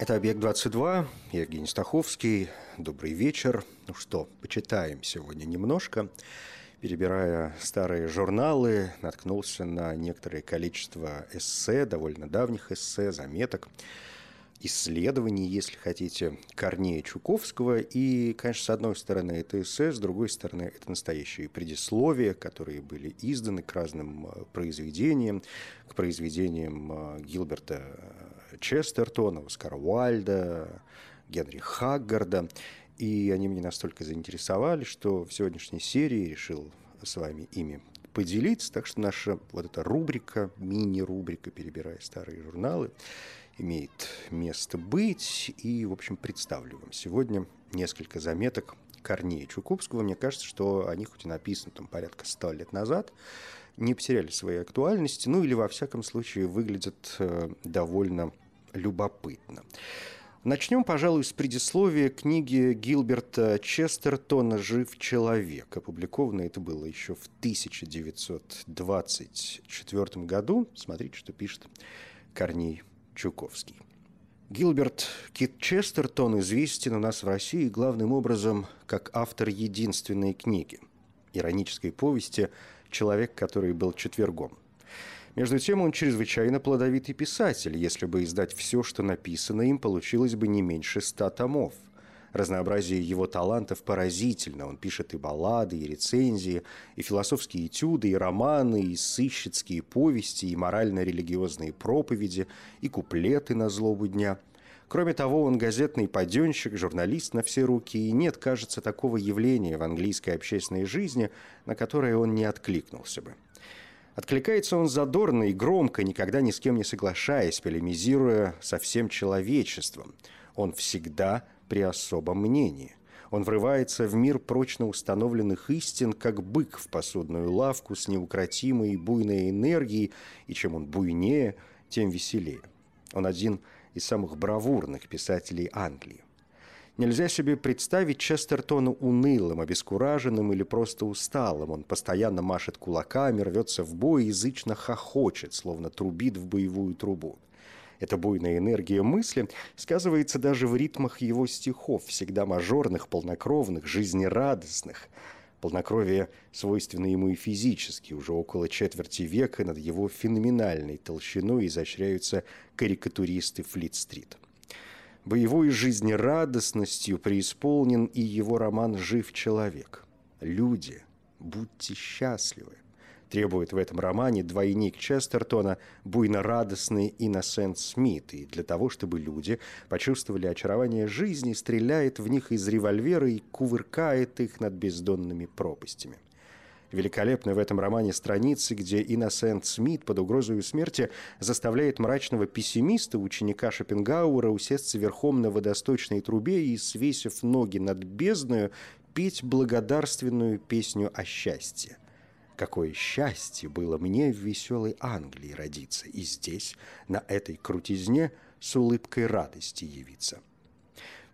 Это «Объект-22», я Евгений Стаховский. Добрый вечер. Ну что, почитаем сегодня немножко. Перебирая старые журналы, наткнулся на некоторое количество эссе, довольно давних эссе, заметок – исследований, если хотите, Корнея Чуковского. И, конечно, с одной стороны это эссе, с другой стороны это настоящие предисловия, которые были изданы к разным э, произведениям, к произведениям э, Гилберта Честертона, Оскара Уальда, Генри Хаггарда. И они меня настолько заинтересовали, что в сегодняшней серии решил с вами ими поделиться. Так что наша вот эта рубрика, мини-рубрика «Перебирая старые журналы», имеет место быть. И, в общем, представлю вам сегодня несколько заметок Корнея Чуковского. Мне кажется, что они хоть и написаны там порядка ста лет назад, не потеряли своей актуальности, ну или, во всяком случае, выглядят э, довольно любопытно. Начнем, пожалуй, с предисловия книги Гилберта Честертона «Жив человек». Опубликовано это было еще в 1924 году. Смотрите, что пишет Корней Чуковский. Гилберт Кит Честертон известен у нас в России главным образом как автор единственной книги – иронической повести «Человек, который был четвергом». Между тем, он чрезвычайно плодовитый писатель. Если бы издать все, что написано им, получилось бы не меньше ста томов – Разнообразие его талантов поразительно. Он пишет и баллады, и рецензии, и философские этюды, и романы, и сыщицкие повести, и морально-религиозные проповеди, и куплеты на злобу дня. Кроме того, он газетный паденщик, журналист на все руки, и нет, кажется, такого явления в английской общественной жизни, на которое он не откликнулся бы. Откликается он задорно и громко, никогда ни с кем не соглашаясь, полемизируя со всем человечеством. Он всегда при особом мнении. Он врывается в мир прочно установленных истин, как бык в посудную лавку с неукротимой буйной энергией, и чем он буйнее, тем веселее. Он один из самых бравурных писателей Англии. Нельзя себе представить Честертона унылым, обескураженным или просто усталым. Он постоянно машет кулаками, рвется в бой и язычно хохочет, словно трубит в боевую трубу. Эта буйная энергия мысли сказывается даже в ритмах его стихов, всегда мажорных, полнокровных, жизнерадостных. Полнокровие свойственно ему и физически. Уже около четверти века над его феноменальной толщиной изощряются карикатуристы Флит-стрит. Боевой жизнерадостностью преисполнен и его роман «Жив человек». Люди, будьте счастливы требует в этом романе двойник Честертона, буйно-радостный Инносент Смит. И для того, чтобы люди почувствовали очарование жизни, стреляет в них из револьвера и кувыркает их над бездонными пропастями. Великолепны в этом романе страницы, где Инносент Смит под угрозой смерти заставляет мрачного пессимиста, ученика Шопенгауэра, усесться верхом на водосточной трубе и, свесив ноги над бездною, петь благодарственную песню о счастье. Какое счастье было мне в веселой Англии родиться и здесь, на этой крутизне, с улыбкой радости явиться.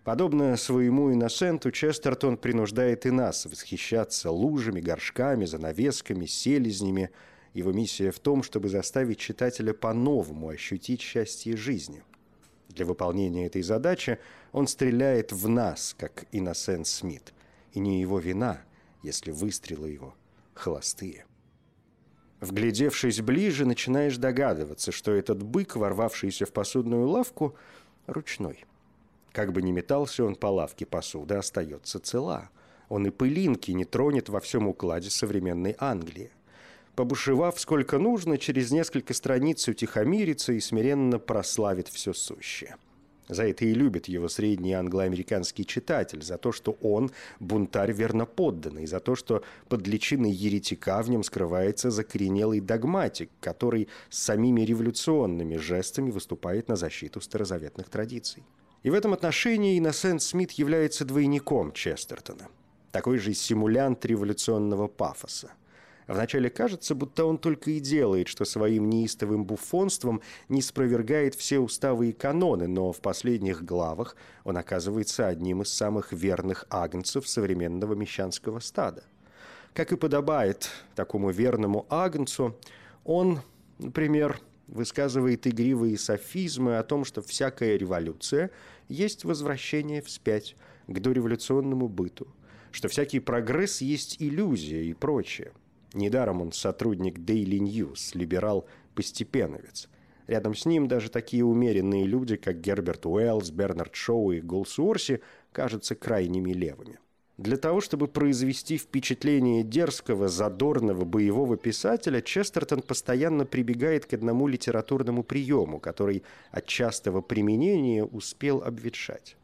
Подобно своему иносенту, Честертон принуждает и нас восхищаться лужами, горшками, занавесками, селезнями. Его миссия в том, чтобы заставить читателя по-новому ощутить счастье жизни. Для выполнения этой задачи он стреляет в нас, как Инносент Смит. И не его вина, если выстрелы его – холостые. Вглядевшись ближе, начинаешь догадываться, что этот бык, ворвавшийся в посудную лавку, ручной. Как бы ни метался он по лавке, посуда остается цела. Он и пылинки не тронет во всем укладе современной Англии. Побушевав сколько нужно, через несколько страниц утихомирится и смиренно прославит все сущее. За это и любит его средний англоамериканский читатель, за то, что он бунтарь верноподданный, за то, что под личиной еретика в нем скрывается закоренелый догматик, который с самими революционными жестами выступает на защиту старозаветных традиций. И в этом отношении Инносент Смит является двойником Честертона. Такой же симулянт революционного пафоса – Вначале кажется, будто он только и делает, что своим неистовым буфонством не спровергает все уставы и каноны, но в последних главах он оказывается одним из самых верных агнцев современного мещанского стада. Как и подобает такому верному агнцу, он, например, высказывает игривые софизмы о том, что всякая революция есть возвращение вспять к дореволюционному быту, что всякий прогресс есть иллюзия и прочее – Недаром он сотрудник Daily News, либерал-постепеновец. Рядом с ним даже такие умеренные люди, как Герберт Уэллс, Бернард Шоу и Голсуорси, кажутся крайними левыми. Для того, чтобы произвести впечатление дерзкого, задорного, боевого писателя, Честертон постоянно прибегает к одному литературному приему, который от частого применения успел обветшать.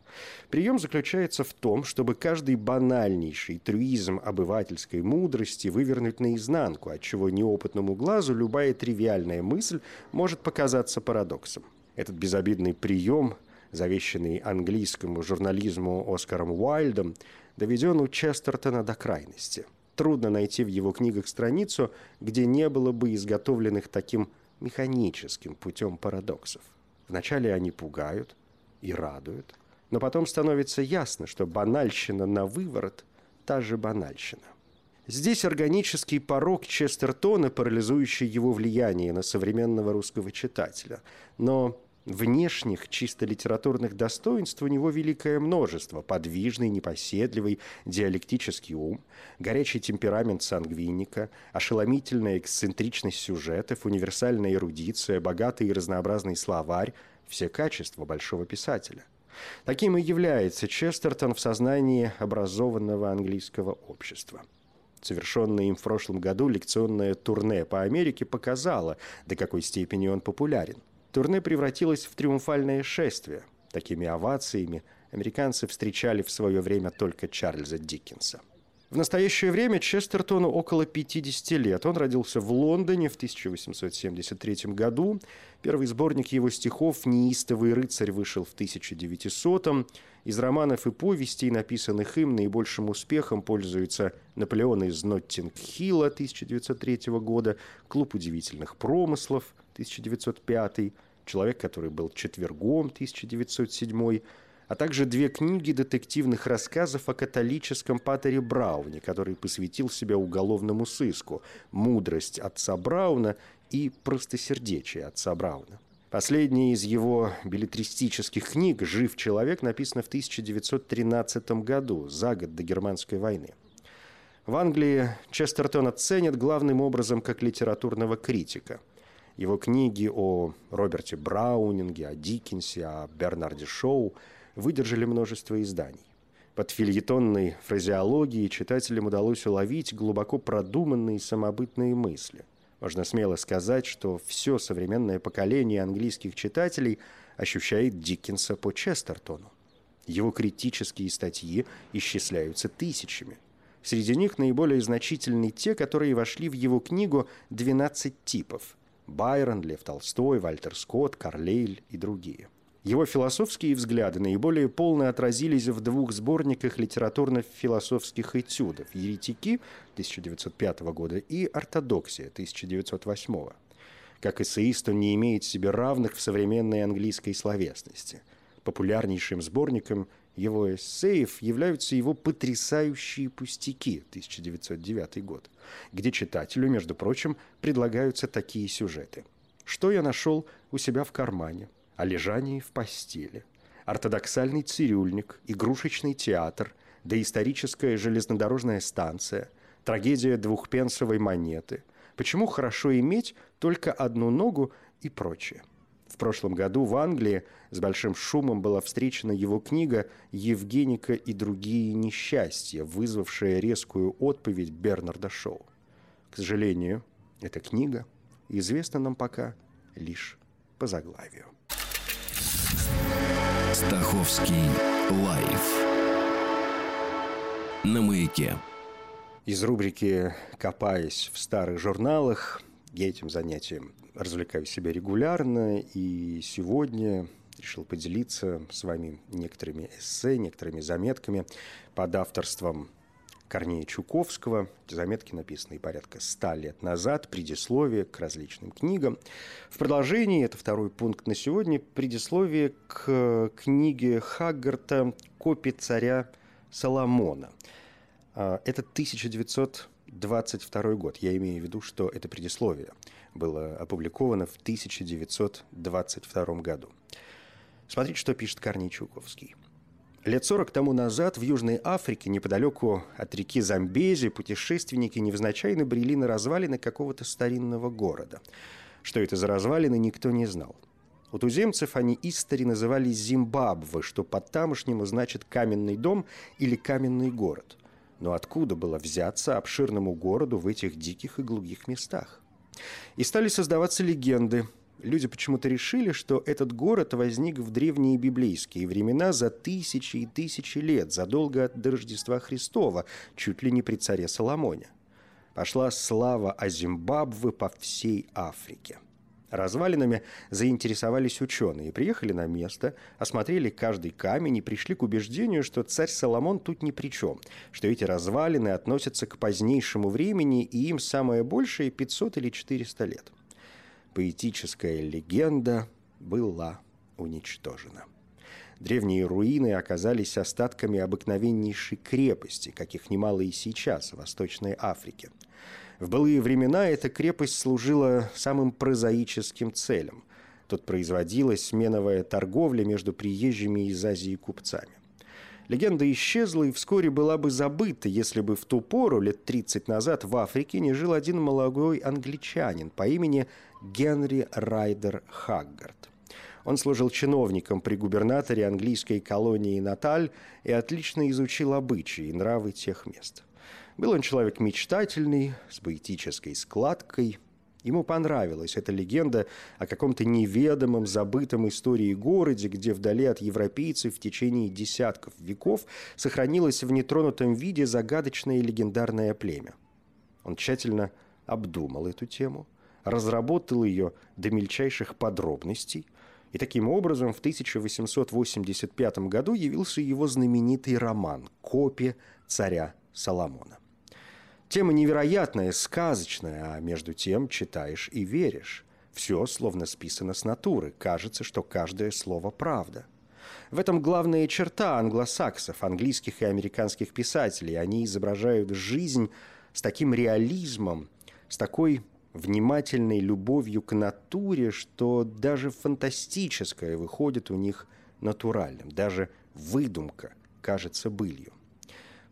Прием заключается в том, чтобы каждый банальнейший трюизм обывательской мудрости вывернуть наизнанку, отчего неопытному глазу любая тривиальная мысль может показаться парадоксом. Этот безобидный прием, завещанный английскому журнализму Оскаром Уайльдом, доведен у Честертона до крайности. Трудно найти в его книгах страницу, где не было бы изготовленных таким механическим путем парадоксов. Вначале они пугают и радуют – но потом становится ясно, что банальщина на выворот – та же банальщина. Здесь органический порог Честертона, парализующий его влияние на современного русского читателя. Но внешних, чисто литературных достоинств у него великое множество. Подвижный, непоседливый, диалектический ум, горячий темперамент сангвиника, ошеломительная эксцентричность сюжетов, универсальная эрудиция, богатый и разнообразный словарь – все качества большого писателя. Таким и является Честертон в сознании образованного английского общества. Совершенное им в прошлом году лекционное турне по Америке показало, до какой степени он популярен. Турне превратилось в триумфальное шествие. Такими овациями американцы встречали в свое время только Чарльза Диккенса – в настоящее время Честертону около 50 лет. Он родился в Лондоне в 1873 году. Первый сборник его стихов «Неистовый рыцарь» вышел в 1900-м. Из романов и повестей, написанных им, наибольшим успехом пользуются «Наполеон из Ноттинг-Хилла» 1903 года, «Клуб удивительных промыслов» 1905, «Человек, который был четвергом» 1907 а также две книги детективных рассказов о католическом патере Брауне, который посвятил себя уголовному сыску «Мудрость отца Брауна» и «Простосердечие отца Брауна». Последняя из его билетристических книг «Жив человек» написана в 1913 году, за год до Германской войны. В Англии Честертона ценят главным образом как литературного критика. Его книги о Роберте Браунинге, о Диккенсе, о Бернарде Шоу – выдержали множество изданий. Под фильетонной фразеологией читателям удалось уловить глубоко продуманные самобытные мысли. Можно смело сказать, что все современное поколение английских читателей ощущает Диккенса по Честертону. Его критические статьи исчисляются тысячами. Среди них наиболее значительны те, которые вошли в его книгу «12 типов» – Байрон, Лев Толстой, Вальтер Скотт, Карлейль и другие – его философские взгляды наиболее полно отразились в двух сборниках литературно-философских этюдов «Еретики» 1905 года и «Ортодоксия» 1908 Как эссеист он не имеет себе равных в современной английской словесности. Популярнейшим сборником его эссеев являются его «Потрясающие пустяки» 1909 год, где читателю, между прочим, предлагаются такие сюжеты. «Что я нашел у себя в кармане?» о лежании в постели, ортодоксальный цирюльник, игрушечный театр, доисторическая железнодорожная станция, трагедия двухпенсовой монеты, почему хорошо иметь только одну ногу и прочее. В прошлом году в Англии с большим шумом была встречена его книга «Евгеника и другие несчастья», вызвавшая резкую отповедь Бернарда Шоу. К сожалению, эта книга известна нам пока лишь по заглавию. Стаховский лайф на маяке. Из рубрики «Копаясь в старых журналах» я этим занятием развлекаю себя регулярно, и сегодня решил поделиться с вами некоторыми эссе, некоторыми заметками под авторством Корнея Чуковского. Эти заметки написаны порядка ста лет назад, предисловие к различным книгам. В продолжении, это второй пункт на сегодня, предисловие к книге Хаггарта «Копи царя Соломона». А, это 1922 год. Я имею в виду, что это предисловие было опубликовано в 1922 году. Смотрите, что пишет Корней Чуковский. Лет 40 тому назад в Южной Африке, неподалеку от реки Замбези, путешественники невзначай набрели на развалины какого-то старинного города. Что это за развалины, никто не знал. У туземцев они истори называли Зимбабве, что по-тамошнему значит «каменный дом» или «каменный город». Но откуда было взяться обширному городу в этих диких и глухих местах? И стали создаваться легенды – Люди почему-то решили, что этот город возник в древние библейские времена за тысячи и тысячи лет, задолго до Рождества Христова, чуть ли не при царе Соломоне. Пошла слава о Зимбабве по всей Африке. Развалинами заинтересовались ученые, приехали на место, осмотрели каждый камень и пришли к убеждению, что царь Соломон тут ни при чем, что эти развалины относятся к позднейшему времени и им самое большее 500 или 400 лет – поэтическая легенда была уничтожена. Древние руины оказались остатками обыкновеннейшей крепости, каких немало и сейчас в Восточной Африке. В былые времена эта крепость служила самым прозаическим целям. Тут производилась сменовая торговля между приезжими из Азии купцами. Легенда исчезла и вскоре была бы забыта, если бы в ту пору, лет 30 назад, в Африке не жил один молодой англичанин по имени Генри Райдер Хаггард. Он служил чиновником при губернаторе английской колонии Наталь и отлично изучил обычаи и нравы тех мест. Был он человек мечтательный, с поэтической складкой. Ему понравилась эта легенда о каком-то неведомом, забытом истории городе, где вдали от европейцев в течение десятков веков сохранилось в нетронутом виде загадочное легендарное племя. Он тщательно обдумал эту тему – разработал ее до мельчайших подробностей, и таким образом в 1885 году явился его знаменитый роман «Копия царя Соломона». Тема невероятная, сказочная, а между тем читаешь и веришь. Все словно списано с натуры, кажется, что каждое слово правда. В этом главная черта англосаксов, английских и американских писателей. Они изображают жизнь с таким реализмом, с такой внимательной любовью к натуре, что даже фантастическое выходит у них натуральным, даже выдумка кажется былью.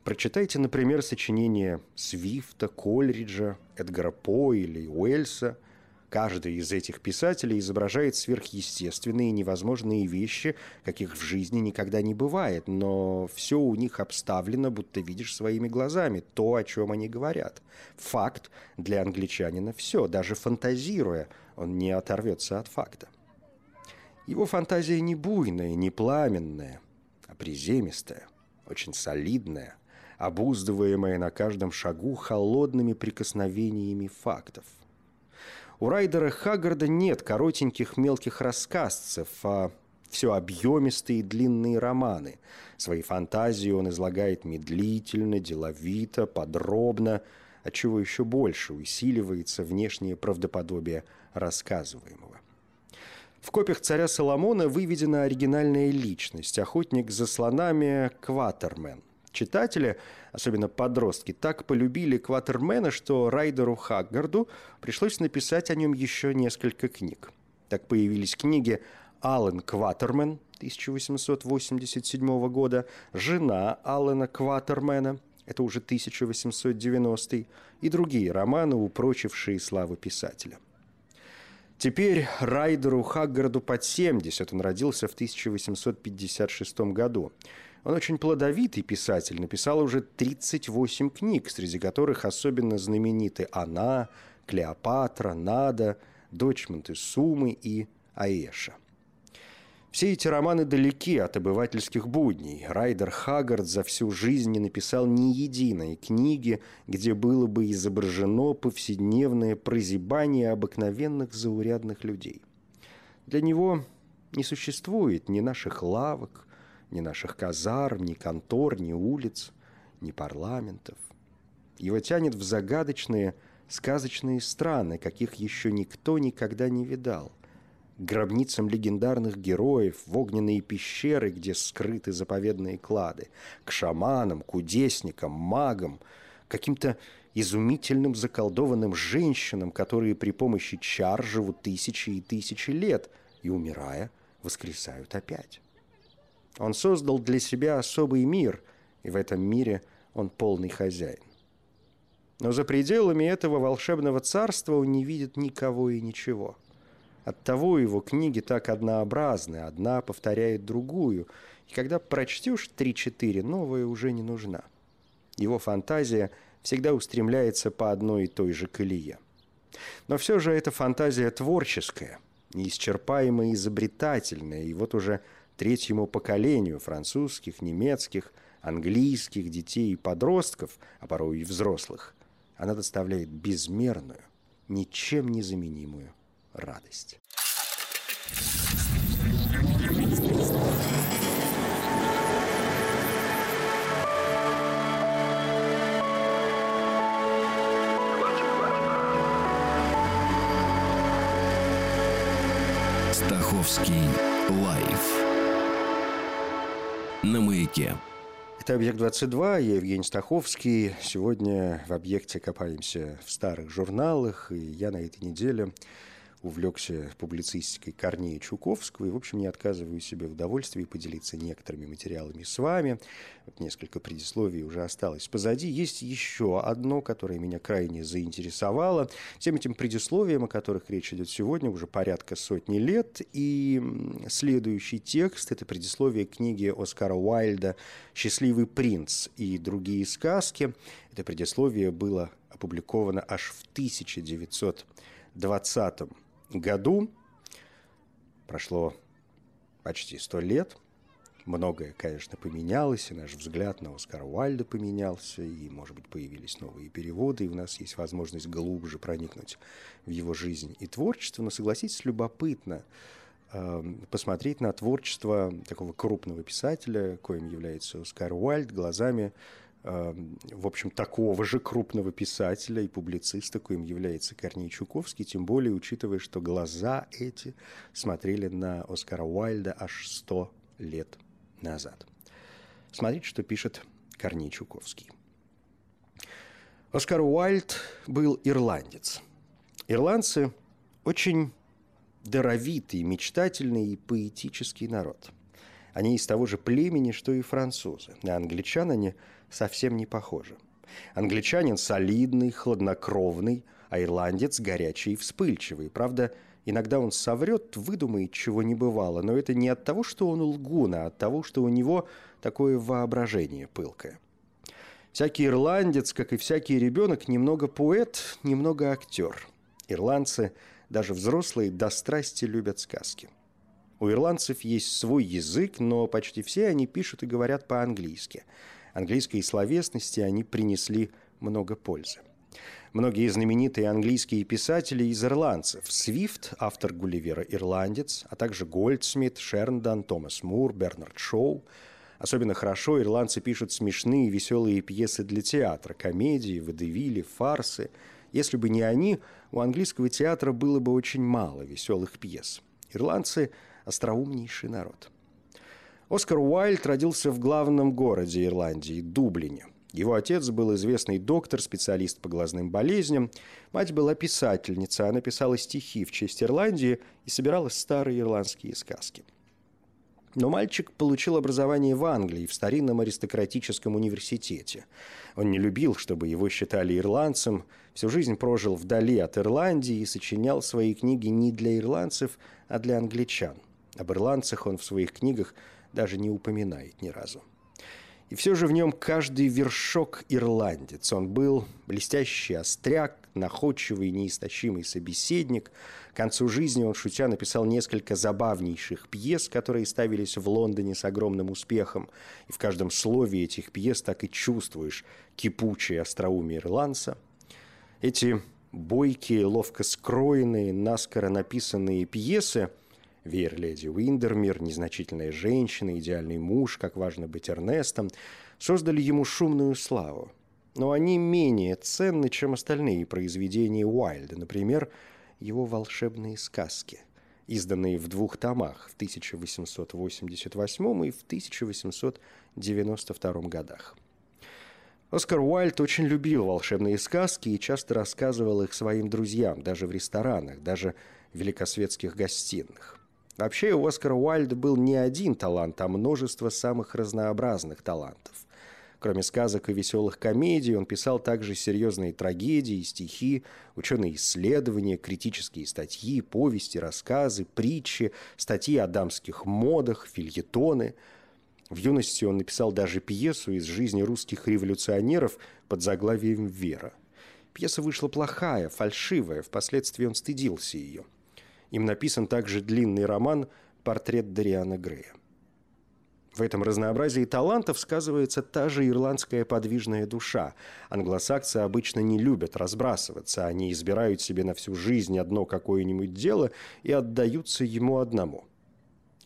Прочитайте, например, сочинения Свифта, Кольриджа, Эдгара По или Уэльса – Каждый из этих писателей изображает сверхъестественные и невозможные вещи, каких в жизни никогда не бывает, но все у них обставлено, будто видишь своими глазами то, о чем они говорят. Факт для англичанина все, даже фантазируя, он не оторвется от факта. Его фантазия не буйная, не пламенная, а приземистая, очень солидная, обуздываемая на каждом шагу холодными прикосновениями фактов – у Райдера Хаггарда нет коротеньких мелких рассказцев, а все объемистые и длинные романы. Свои фантазии он излагает медлительно, деловито, подробно, отчего еще больше усиливается внешнее правдоподобие рассказываемого. В копиях царя Соломона выведена оригинальная личность, охотник за слонами Кватермен. Читатели, особенно подростки, так полюбили Кватермена, что Райдеру Хаггарду пришлось написать о нем еще несколько книг. Так появились книги «Аллен Кватермен» 1887 года, «Жена Аллена Кватермена» это уже 1890 и другие романы, упрочившие славу писателя. Теперь Райдеру Хаггарду под 70, он родился в 1856 году. Он очень плодовитый писатель, написал уже 38 книг, среди которых особенно знамениты «Она», «Клеопатра», «Нада», «Дочь Монтесумы» и «Аэша». Все эти романы далеки от обывательских будней. Райдер Хаггард за всю жизнь не написал ни единой книги, где было бы изображено повседневное прозябание обыкновенных заурядных людей. Для него Не существует ни наших лавок, ни наших казарм, ни контор, ни улиц, ни парламентов. Его тянет в загадочные, сказочные страны, каких еще никто никогда не видал. К гробницам легендарных героев, в огненные пещеры, где скрыты заповедные клады, к шаманам, кудесникам, магам, каким-то изумительным заколдованным женщинам, которые при помощи чар живут тысячи и тысячи лет и, умирая, воскресают опять. Он создал для себя особый мир, и в этом мире он полный хозяин. Но за пределами этого волшебного царства он не видит никого и ничего. Оттого его книги так однообразны, одна повторяет другую, и когда прочтешь три-четыре, новая уже не нужна. Его фантазия всегда устремляется по одной и той же колее. Но все же эта фантазия творческая, неисчерпаемая и изобретательная, и вот уже третьему поколению французских, немецких, английских детей и подростков, а порой и взрослых, она доставляет безмерную, ничем не заменимую радость. Стаховский лайф на маяке. Это «Объект-22», я Евгений Стаховский. Сегодня в «Объекте» копаемся в старых журналах, и я на этой неделе увлекся публицистикой Корнея Чуковского и, в общем, не отказываю себе в удовольствии поделиться некоторыми материалами с вами. Вот несколько предисловий уже осталось позади. Есть еще одно, которое меня крайне заинтересовало. Всем этим предисловиям, о которых речь идет сегодня, уже порядка сотни лет. И следующий текст – это предисловие книги Оскара Уайльда «Счастливый принц» и другие сказки. Это предисловие было опубликовано аж в 1920 году. Прошло почти сто лет. Многое, конечно, поменялось, и наш взгляд на Оскара Уальда поменялся, и, может быть, появились новые переводы, и у нас есть возможность глубже проникнуть в его жизнь и творчество. Но, согласитесь, любопытно э, посмотреть на творчество такого крупного писателя, коим является Оскар Уальд, глазами в общем, такого же крупного писателя и публициста, коим является Корней Чуковский, тем более учитывая, что глаза эти смотрели на Оскара Уайльда аж сто лет назад. Смотрите, что пишет Корней Чуковский. Оскар Уайльд был ирландец. Ирландцы очень даровитый, мечтательный и поэтический народ. Они из того же племени, что и французы. На англичан они – совсем не похожи. Англичанин солидный, хладнокровный, а ирландец горячий и вспыльчивый. Правда, иногда он соврет, выдумает, чего не бывало, но это не от того, что он лгун, а от того, что у него такое воображение пылкое. Всякий ирландец, как и всякий ребенок, немного поэт, немного актер. Ирландцы, даже взрослые, до страсти любят сказки. У ирландцев есть свой язык, но почти все они пишут и говорят по-английски – английской словесности они принесли много пользы. Многие знаменитые английские писатели из ирландцев. Свифт, автор Гулливера «Ирландец», а также Гольдсмит, Шерндон, Томас Мур, Бернард Шоу. Особенно хорошо ирландцы пишут смешные и веселые пьесы для театра, комедии, водевили, фарсы. Если бы не они, у английского театра было бы очень мало веселых пьес. Ирландцы – остроумнейший народ. Оскар Уайльд родился в главном городе Ирландии – Дублине. Его отец был известный доктор, специалист по глазным болезням. Мать была писательница, она писала стихи в честь Ирландии и собирала старые ирландские сказки. Но мальчик получил образование в Англии, в старинном аристократическом университете. Он не любил, чтобы его считали ирландцем, всю жизнь прожил вдали от Ирландии и сочинял свои книги не для ирландцев, а для англичан. Об ирландцах он в своих книгах – даже не упоминает ни разу. И все же в нем каждый вершок ирландец. Он был блестящий остряк, находчивый неистощимый собеседник. К концу жизни он, шутя, написал несколько забавнейших пьес, которые ставились в Лондоне с огромным успехом. И в каждом слове этих пьес так и чувствуешь кипучее остроумие ирландца. Эти бойкие, ловко скроенные, наскоро написанные пьесы – Веер леди Уиндермир, незначительная женщина, идеальный муж, как важно быть Эрнестом, создали ему шумную славу. Но они менее ценны, чем остальные произведения Уайльда, например, его волшебные сказки, изданные в двух томах в 1888 и в 1892 годах. Оскар Уайльд очень любил волшебные сказки и часто рассказывал их своим друзьям, даже в ресторанах, даже в великосветских гостиных. Вообще у Оскара Уайльда был не один талант, а множество самых разнообразных талантов. Кроме сказок и веселых комедий, он писал также серьезные трагедии, стихи, ученые исследования, критические статьи, повести, рассказы, притчи, статьи о дамских модах, фильетоны – в юности он написал даже пьесу из жизни русских революционеров под заглавием «Вера». Пьеса вышла плохая, фальшивая, впоследствии он стыдился ее. Им написан также длинный роман «Портрет Дариана Грея». В этом разнообразии талантов сказывается та же ирландская подвижная душа. Англосаксы обычно не любят разбрасываться, они избирают себе на всю жизнь одно какое-нибудь дело и отдаются ему одному.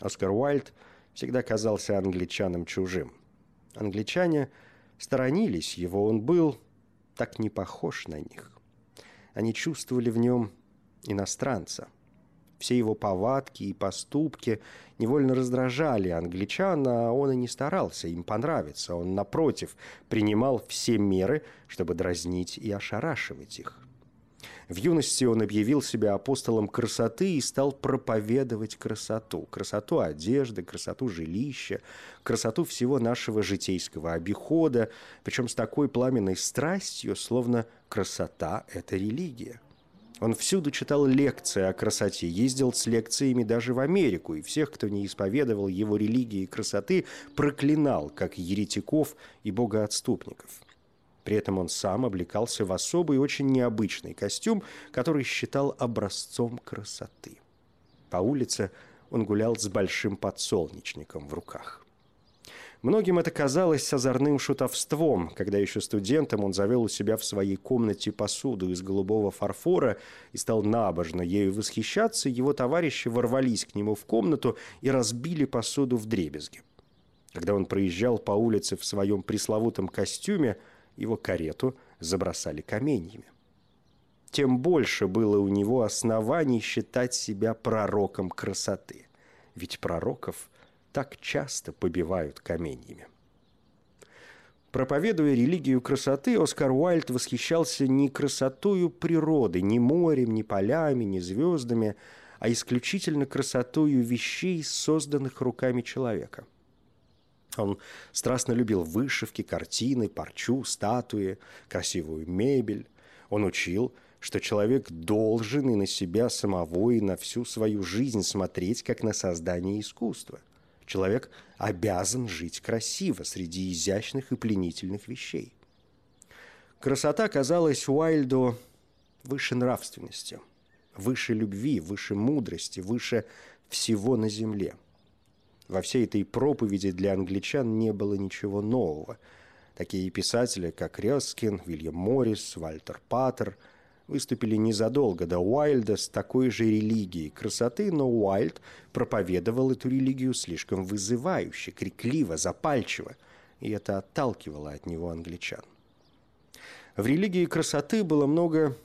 Оскар Уайльд – всегда казался англичанам чужим. Англичане сторонились его, он был так не похож на них. Они чувствовали в нем иностранца. Все его повадки и поступки невольно раздражали англичан, а он и не старался им понравиться. Он, напротив, принимал все меры, чтобы дразнить и ошарашивать их. В юности он объявил себя апостолом красоты и стал проповедовать красоту. Красоту одежды, красоту жилища, красоту всего нашего житейского обихода, причем с такой пламенной страстью, словно красота – это религия. Он всюду читал лекции о красоте, ездил с лекциями даже в Америку, и всех, кто не исповедовал его религии и красоты, проклинал, как еретиков и богоотступников. При этом он сам облекался в особый очень необычный костюм, который считал образцом красоты. По улице он гулял с большим подсолнечником в руках. Многим это казалось озорным шутовством, когда еще студентом он завел у себя в своей комнате посуду из голубого фарфора и стал набожно ею восхищаться, его товарищи ворвались к нему в комнату и разбили посуду в дребезги. Когда он проезжал по улице в своем пресловутом костюме – его карету забросали каменьями. Тем больше было у него оснований считать себя пророком красоты, ведь пророков так часто побивают каменьями. Проповедуя религию красоты, Оскар Уайльд восхищался не красотою природы, ни морем, ни полями, ни звездами, а исключительно красотою вещей, созданных руками человека – он страстно любил вышивки, картины, парчу, статуи, красивую мебель. Он учил, что человек должен и на себя самого, и на всю свою жизнь смотреть, как на создание искусства. Человек обязан жить красиво среди изящных и пленительных вещей. Красота казалась Уайльду выше нравственности, выше любви, выше мудрости, выше всего на земле – во всей этой проповеди для англичан не было ничего нового. Такие писатели, как Рёскин, Вильям Моррис, Вальтер Паттер выступили незадолго до Уайльда с такой же религией красоты, но Уайльд проповедовал эту религию слишком вызывающе, крикливо, запальчиво, и это отталкивало от него англичан. В религии красоты было много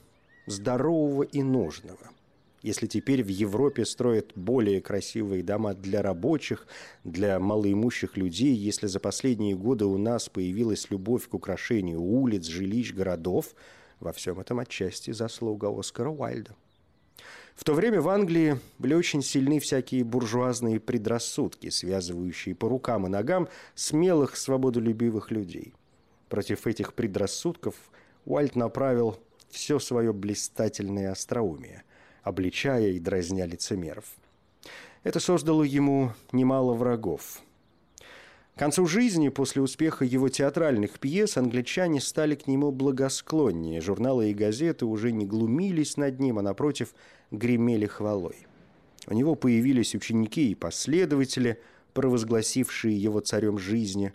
здорового и нужного – если теперь в Европе строят более красивые дома для рабочих, для малоимущих людей, если за последние годы у нас появилась любовь к украшению улиц, жилищ, городов, во всем этом отчасти заслуга Оскара Уайльда. В то время в Англии были очень сильны всякие буржуазные предрассудки, связывающие по рукам и ногам смелых, свободолюбивых людей. Против этих предрассудков Уайльд направил все свое блистательное остроумие – обличая и дразня лицемеров. Это создало ему немало врагов. К концу жизни, после успеха его театральных пьес, англичане стали к нему благосклоннее. Журналы и газеты уже не глумились над ним, а, напротив, гремели хвалой. У него появились ученики и последователи, провозгласившие его царем жизни.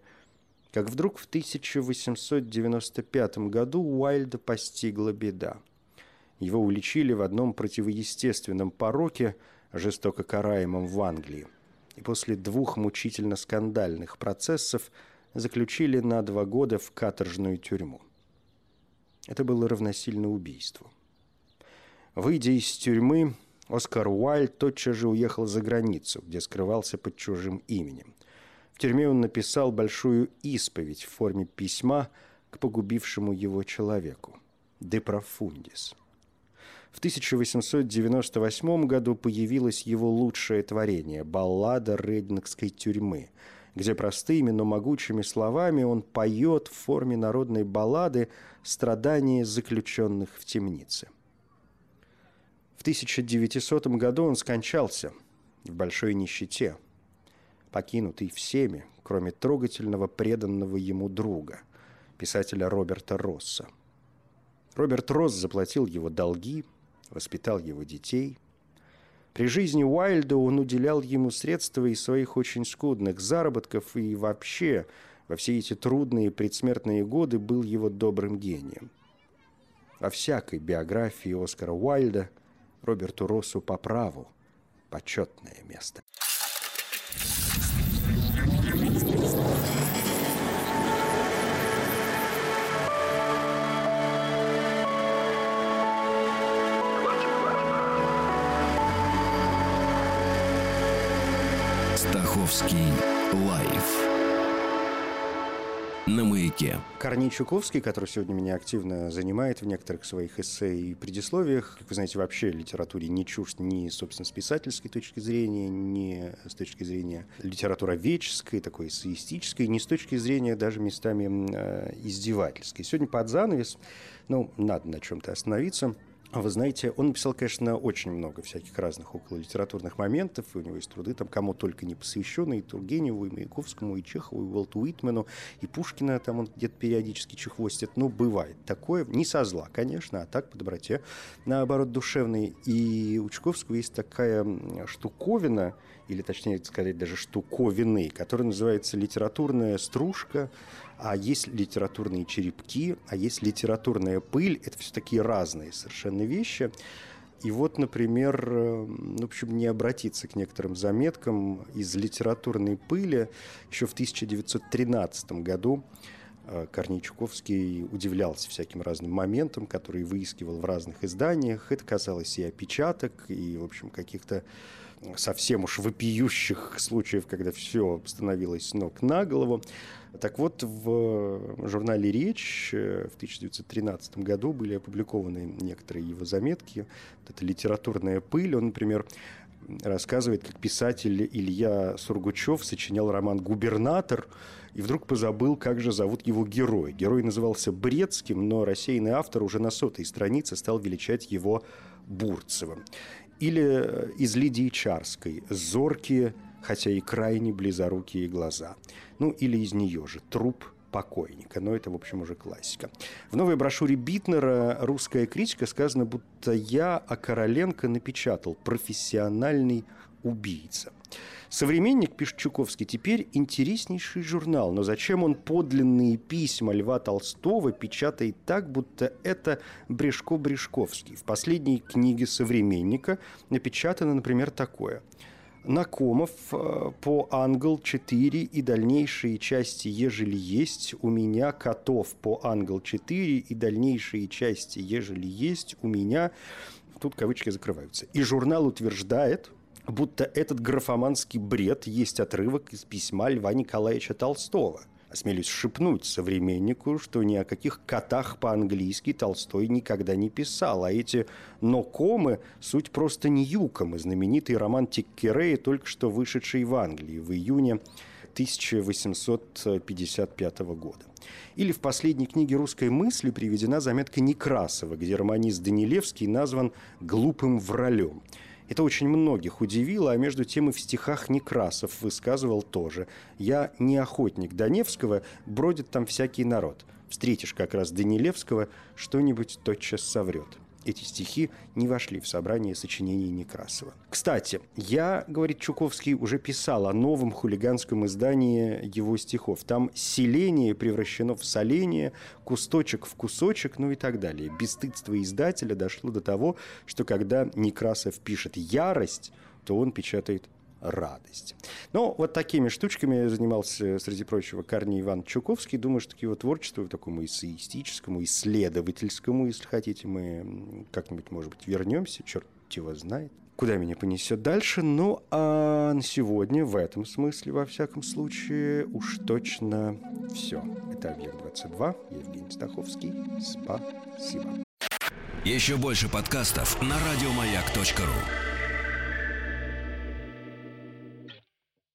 Как вдруг в 1895 году Уайльда постигла беда – его уличили в одном противоестественном пороке, жестоко караемым в Англии, и после двух мучительно скандальных процессов заключили на два года в каторжную тюрьму. Это было равносильно убийству. Выйдя из тюрьмы, Оскар Уайльд тотчас же уехал за границу, где скрывался под чужим именем. В тюрьме он написал большую исповедь в форме письма к погубившему его человеку «De profundis». В 1898 году появилось его лучшее творение – баллада Рейдингской тюрьмы, где простыми, но могучими словами он поет в форме народной баллады страдания заключенных в темнице. В 1900 году он скончался в большой нищете, покинутый всеми, кроме трогательного преданного ему друга, писателя Роберта Росса. Роберт Росс заплатил его долги, воспитал его детей. При жизни Уайльда он уделял ему средства из своих очень скудных заработков и вообще во все эти трудные предсмертные годы был его добрым гением. Во всякой биографии Оскара Уайльда – Роберту Россу по праву почетное место. Стаховский лайф на маяке. Корней Чуковский, который сегодня меня активно занимает в некоторых своих эссе и предисловиях, как вы знаете, вообще литературе не чужд ни, собственно, с писательской точки зрения, ни с точки зрения литературоведческой, такой эссеистической, ни с точки зрения даже местами э, издевательской. Сегодня под занавес, ну, надо на чем-то остановиться – вы знаете, он написал, конечно, очень много всяких разных около литературных моментов, и у него есть труды, там, кому только не посвященные, и Тургеневу, и Маяковскому, и Чехову, и Уолту Уитмену, и Пушкина, там он где-то периодически чехвостит. Ну, бывает такое, не со зла, конечно, а так по доброте, наоборот, душевный. И у Чуковского есть такая штуковина, или точнее сказать даже штуковины, которая называется литературная стружка, а есть литературные черепки, а есть литературная пыль. Это все такие разные совершенно вещи. И вот, например, ну, в общем, не обратиться к некоторым заметкам из литературной пыли. Еще в 1913 году э, Корней Чуковский удивлялся всяким разным моментам, которые выискивал в разных изданиях. Это казалось и опечаток, и, в общем, каких-то совсем уж вопиющих случаев, когда все становилось ног на голову. Так вот, в журнале «Речь» в 1913 году были опубликованы некоторые его заметки. Вот эта литературная пыль. Он, например, рассказывает, как писатель Илья Сургучев сочинял роман «Губернатор», и вдруг позабыл, как же зовут его герой. Герой назывался Брецким, но рассеянный автор уже на сотой странице стал величать его Бурцевым. Или из Лидии Чарской «Зоркие хотя и крайне близорукие глаза. Ну, или из нее же «Труп покойника». Но это, в общем, уже классика. В новой брошюре Битнера «Русская критика» сказано, будто я, а Короленко напечатал «Профессиональный убийца». Современник, пишет Чуковский, теперь интереснейший журнал, но зачем он подлинные письма Льва Толстого печатает так, будто это Брешко-Брешковский? В последней книге «Современника» напечатано, например, такое – Накомов э, по Англ 4 и дальнейшие части, ежели есть, у меня Котов по Англ 4 и дальнейшие части, ежели есть, у меня, тут кавычки закрываются. И журнал утверждает, будто этот графоманский бред есть отрывок из письма Льва Николаевича Толстого – осмелюсь шепнуть современнику, что ни о каких котах по-английски Толстой никогда не писал, а эти «но-комы» – суть просто Ньюком, и знаменитый роман Тиккерея, только что вышедший в Англии в июне 1855 года. Или в последней книге «Русской мысли» приведена заметка Некрасова, где романист Данилевский назван «глупым вралем». Это очень многих удивило, а между тем и в стихах Некрасов высказывал тоже. «Я не охотник Доневского, бродит там всякий народ. Встретишь как раз Данилевского, что-нибудь тотчас соврет» эти стихи не вошли в собрание сочинений Некрасова. Кстати, я, говорит Чуковский, уже писал о новом хулиганском издании его стихов. Там селение превращено в соление, кусточек в кусочек, ну и так далее. Бесстыдство издателя дошло до того, что когда Некрасов пишет «ярость», то он печатает радость. Но вот такими штучками занимался, среди прочего, Корней Иван Чуковский. Думаю, что к его творчеству, такому эссеистическому, исследовательскому, если хотите, мы как-нибудь, может быть, вернемся, черт его знает куда меня понесет дальше. Ну, а на сегодня в этом смысле, во всяком случае, уж точно все. Это «Объект-22», Евгений Стаховский. Спасибо. Еще больше подкастов на радиомаяк.ру